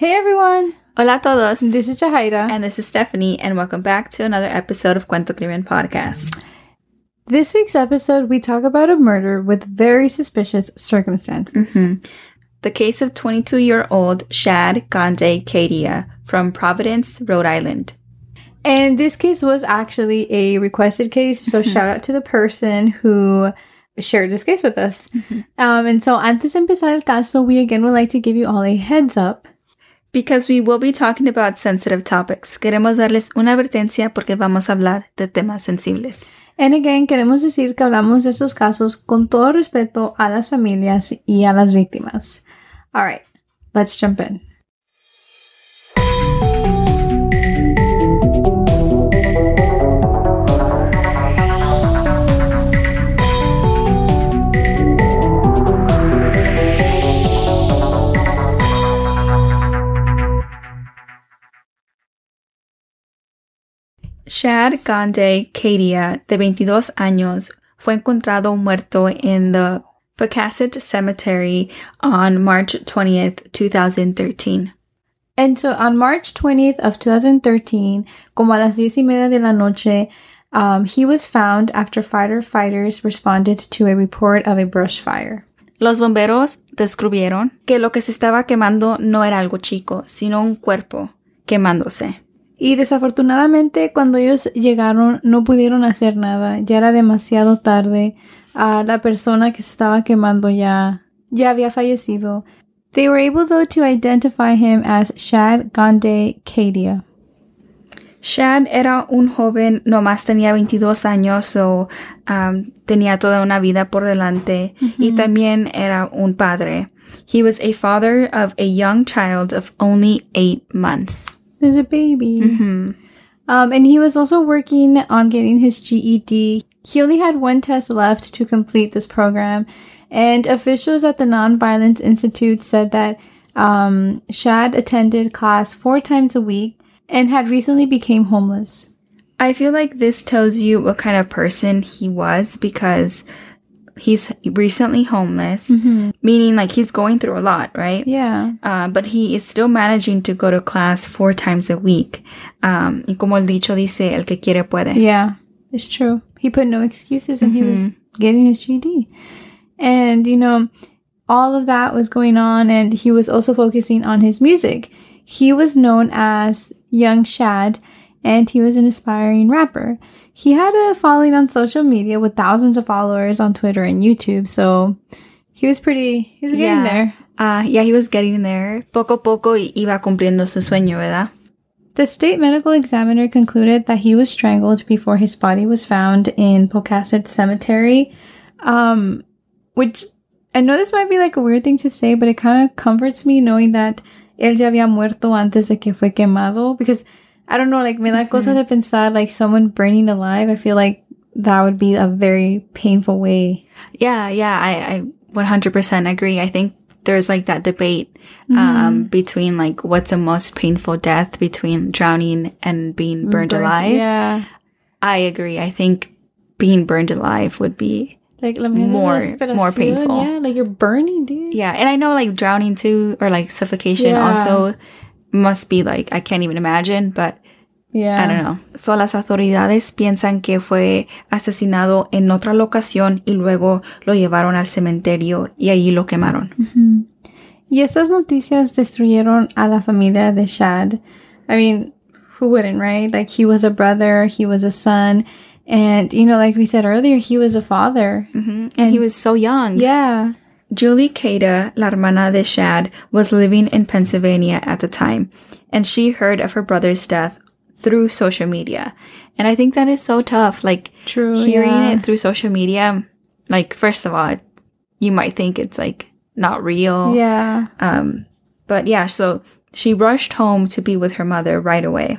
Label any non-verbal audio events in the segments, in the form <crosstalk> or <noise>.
Hey everyone! Hola a todos. This is Jahaira. And this is Stephanie, and welcome back to another episode of Cuento Crimen Podcast. This week's episode, we talk about a murder with very suspicious circumstances. Mm-hmm. The case of 22 year old Shad Gandy Kaydea from Providence, Rhode Island. And this case was actually a requested case, so shout out to the person who shared this case with us. Mm-hmm. Um, and so, antes de empezar el caso, we again would like to give you all a heads up. Because we will be talking about sensitive topics. Queremos darles una advertencia porque vamos a hablar de temas sensibles. And again, queremos decir que hablamos de estos casos con todo respeto a las familias y a las víctimas. All right, let's jump in. Shad Gande Kadia, de 22 años, fue encontrado muerto en the Pocasset Cemetery on March 20th, 2013. And so on March 20th of 2013, como a las diez y media de la noche, um, he was found after firefighters responded to a report of a brush fire. Los bomberos descubrieron que lo que se estaba quemando no era algo chico, sino un cuerpo quemándose. Y desafortunadamente cuando ellos llegaron no pudieron hacer nada, ya era demasiado tarde, uh, la persona que se estaba quemando ya, ya había fallecido. They were able though to identify him as Shad Gande Kadia. Shad era un joven, nomás tenía 22 años, o um, tenía toda una vida por delante, mm -hmm. y también era un padre. He was a father of a young child of only eight months. There's a baby. Mm-hmm. Um, and he was also working on getting his GED. He only had one test left to complete this program. And officials at the Nonviolence Institute said that um, Shad attended class four times a week and had recently became homeless. I feel like this tells you what kind of person he was because he's recently homeless, mm-hmm. meaning like he's going through a lot, right? Yeah. Uh, but he is still managing to go to class four times a week. Um, y como el dicho dice, el que quiere puede. Yeah, it's true. He put no excuses and Mm-hmm. he was getting his GED. And, you know, all of that was going on and he was also focusing on his music. He was known as Young Shad and he was an aspiring rapper. He had a following on social media with thousands of followers on Twitter and YouTube, so he was pretty, he was getting Yeah. there. Uh, yeah, he was getting there. Poco a poco iba cumpliendo su sueño, ¿verdad? The state medical examiner concluded that he was strangled before his body was found in Pocasset Cemetery, um, which I know this might be like a weird thing to say, but it kind of comforts me knowing that él ya había muerto antes de que fue quemado because I don't know, like me da cosa de pensar like someone burning alive. I feel like that would be a very painful way. Yeah, yeah, I, I 100% agree. I think there's like that debate um, between like what's the most painful death between drowning and being burned, alive. Yeah. I agree. I think being burned alive would be Like la mierda de More- more painful. Yeah, like you're burning, dude. yeah, and I know like drowning too or like suffocation Yeah. also must be like I can't even imagine, but Yeah. I don't know. So las autoridades piensan que fue asesinado en otra locación y luego lo llevaron al cementerio y allí lo quemaron. Ujú. Y estas noticias destruyeron a la familia de Shad. I mean, who wouldn't, right? Like he was a brother, he was a son, and you know, like we said earlier, he was a father. Mhm. And he was so young. Yeah. Julie Cada, la hermana de Shad, was living in Pennsylvania at the time, and she heard of her brother's death through social media. And I think that is so tough. Like True. hearing yeah. it through social media, like first of all, you might think it's like not real. Yeah. Um, but yeah, so she rushed home to be with her mother right away.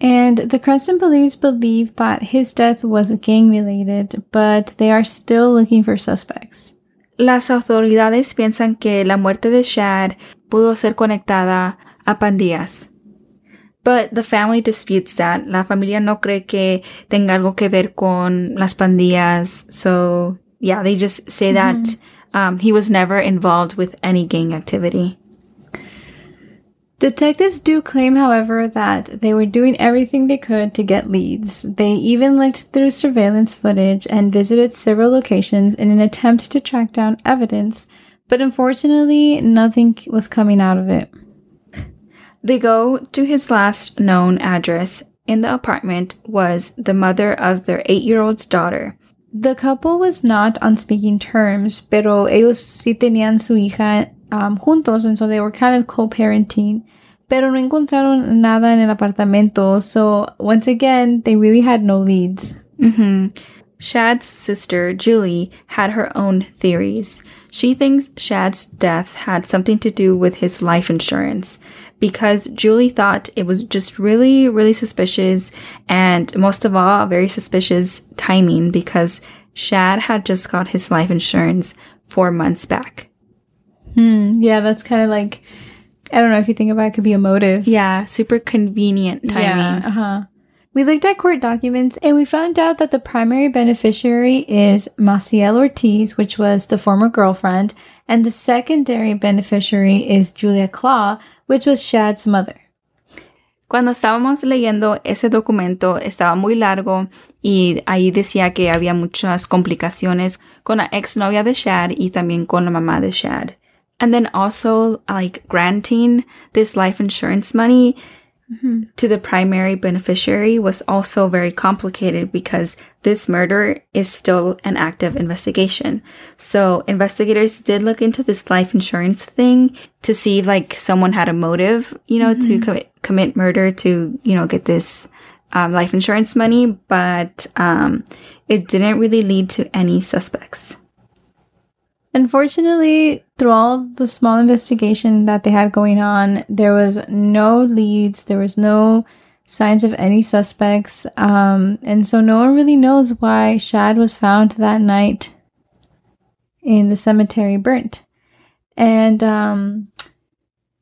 And the Cranston police believe that his death was gang related, but they are still looking for suspects. Las autoridades piensan que la muerte de Shad pudo ser conectada a pandillas. But the family disputes that. La familia no cree que tenga algo que ver con las pandillas. So, yeah, they just say that um, he was never involved with any gang activity. Detectives do claim, however, that they were doing everything they could to get leads. They even looked through surveillance footage and visited several locations in an attempt to track down evidence, but unfortunately, nothing was coming out of it. They go to his last known address in the apartment was the mother of their eight-year-old's daughter. The couple was not on speaking terms, pero ellos sí tenían su hija um, juntos, and so they were kind of co-parenting. Pero no encontraron nada en el apartamento, so once again, they really had no leads. hmm Shad's sister, Julie, had her own theories. She thinks Shad's death had something to do with his life insurance because Julie thought it was just really, really suspicious and most of all, very suspicious timing because Shad had just got his life insurance four months back. Hmm, yeah, that's kind of like, I don't know if you think about it, it could be a motive. Yeah, super convenient timing. Yeah, uh-huh. We looked at court documents and we found out that the primary beneficiary is Maciel Ortiz, which was the former girlfriend, and the secondary beneficiary is Julia Claw, which was Shad's mother. Cuando estábamos leyendo ese documento, estaba muy largo y ahí decía que había muchas complicaciones con la exnovia de Shad y también con la mamá de Shad. And then also, like, granting this life insurance money to the primary beneficiary was also very complicated because this murder is still an active investigation. So investigators did look into this life insurance thing to see if like someone had a motive, you know, to commit, commit murder to, you know, get this um, life insurance money, but um, it didn't really lead to any suspects. Unfortunately, through all the small investigation that they had going on, there was no leads, there was no signs of any suspects, um, and so no one really knows why Shad was found that night in the cemetery burnt. And um,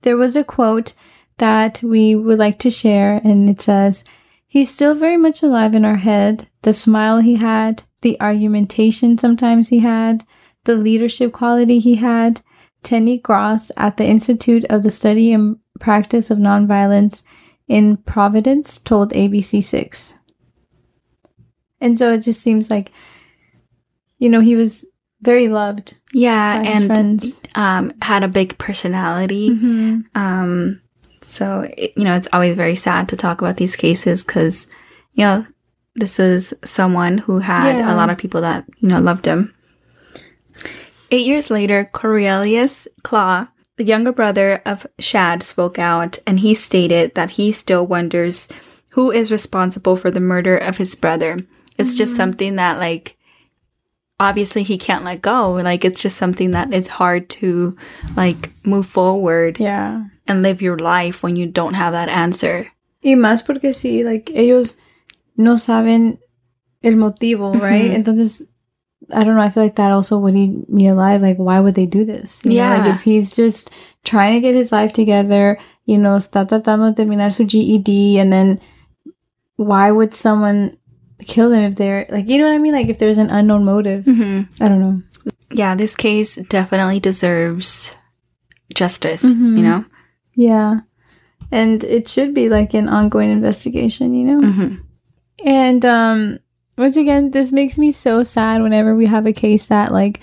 there was a quote that we would like to share, and it says, He's still very much alive in our head. The smile he had, the argumentation sometimes he had, the leadership quality he had. Teny Gross at the Institute of the Study and Practice of Nonviolence in Providence told ABC6. And so it just seems like, you know, he was very loved. Yeah, By his and um, had a big personality. Mm-hmm. Um, so, it, you know, it's always very sad to talk about these cases because, you know, this was someone who had Yeah. a lot of people that, you know, loved him. Eight years later, Cornelius Claw, the younger brother of Shad, spoke out and he stated that he still wonders who is responsible for the murder of his brother. It's just mm-hmm. something that, like, obviously he can't let go. Like, it's just something that is hard to, like, move forward Yeah. and live your life when you don't have that answer. Y más porque sí, like, ellos no saben el motivo, right? Entonces, I don't know, I feel like that also would eat me alive. Like, why would they do this? You know, Yeah. like, if he's just trying to get his life together, you know, está tratando de terminar su GED, and then why would someone kill him if they're, like, you know what I mean? Like, if there's an unknown motive. Mm-hmm. I don't know. Yeah, this case definitely deserves justice, Mhm. you know? Yeah. And it should be like an ongoing investigation, you know? Mm-hmm. And um once again, this makes me so sad whenever we have a case that like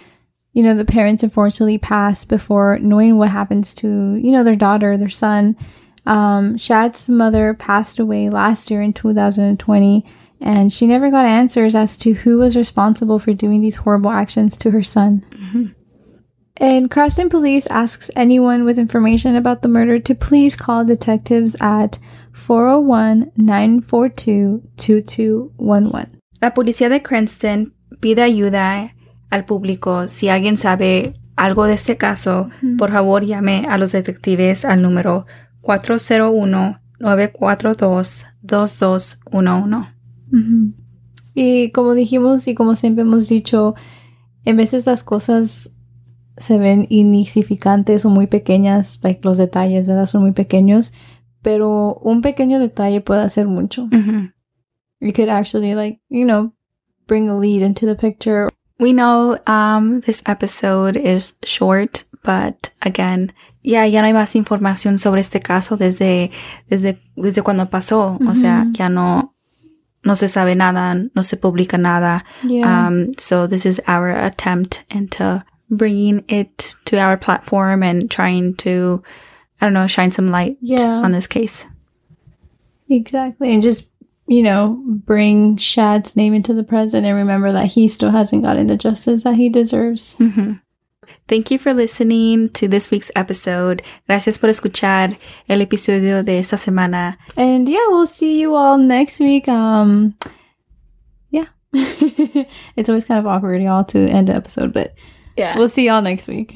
you know the parents unfortunately pass before knowing what happens to you know their daughter, their son. Um Shad's mother passed away last year in 2020 and she never got answers as to who was responsible for doing these horrible actions to her son. And Cranston Police asks anyone with information about the murder to please call detectives at 401 942 2211. La policía de Cranston pide ayuda al público. Si alguien sabe algo de este caso, por favor llame a los detectives al número 401-942-2211. Y como dijimos y como siempre hemos dicho, en veces las cosas se ven insignificantes o muy pequeñas, like los detalles, ¿verdad? Son muy pequeños, pero un pequeño detalle puede hacer mucho. You could actually like, you know, bring a lead into the picture. We know um, this episode is short, But again, ya ya no hay más información sobre este caso desde, desde, desde cuando pasó. O sea, ya no, no se sabe nada, no se publica nada. Yeah. Um, so this is our attempt into bringing it to our platform and trying to, I don't know, shine some light Yeah. on this case. Exactly. And just, you know, bring Shad's name into the present and remember that he still hasn't gotten the justice that he deserves. Mhm. Thank you for listening to this week's episode. Gracias por escuchar el episodio de esta semana. And yeah, we'll see you all next week. Um yeah. <laughs> it's always kind of awkward, y'all, to end the episode, but Yeah. we'll see y'all next week.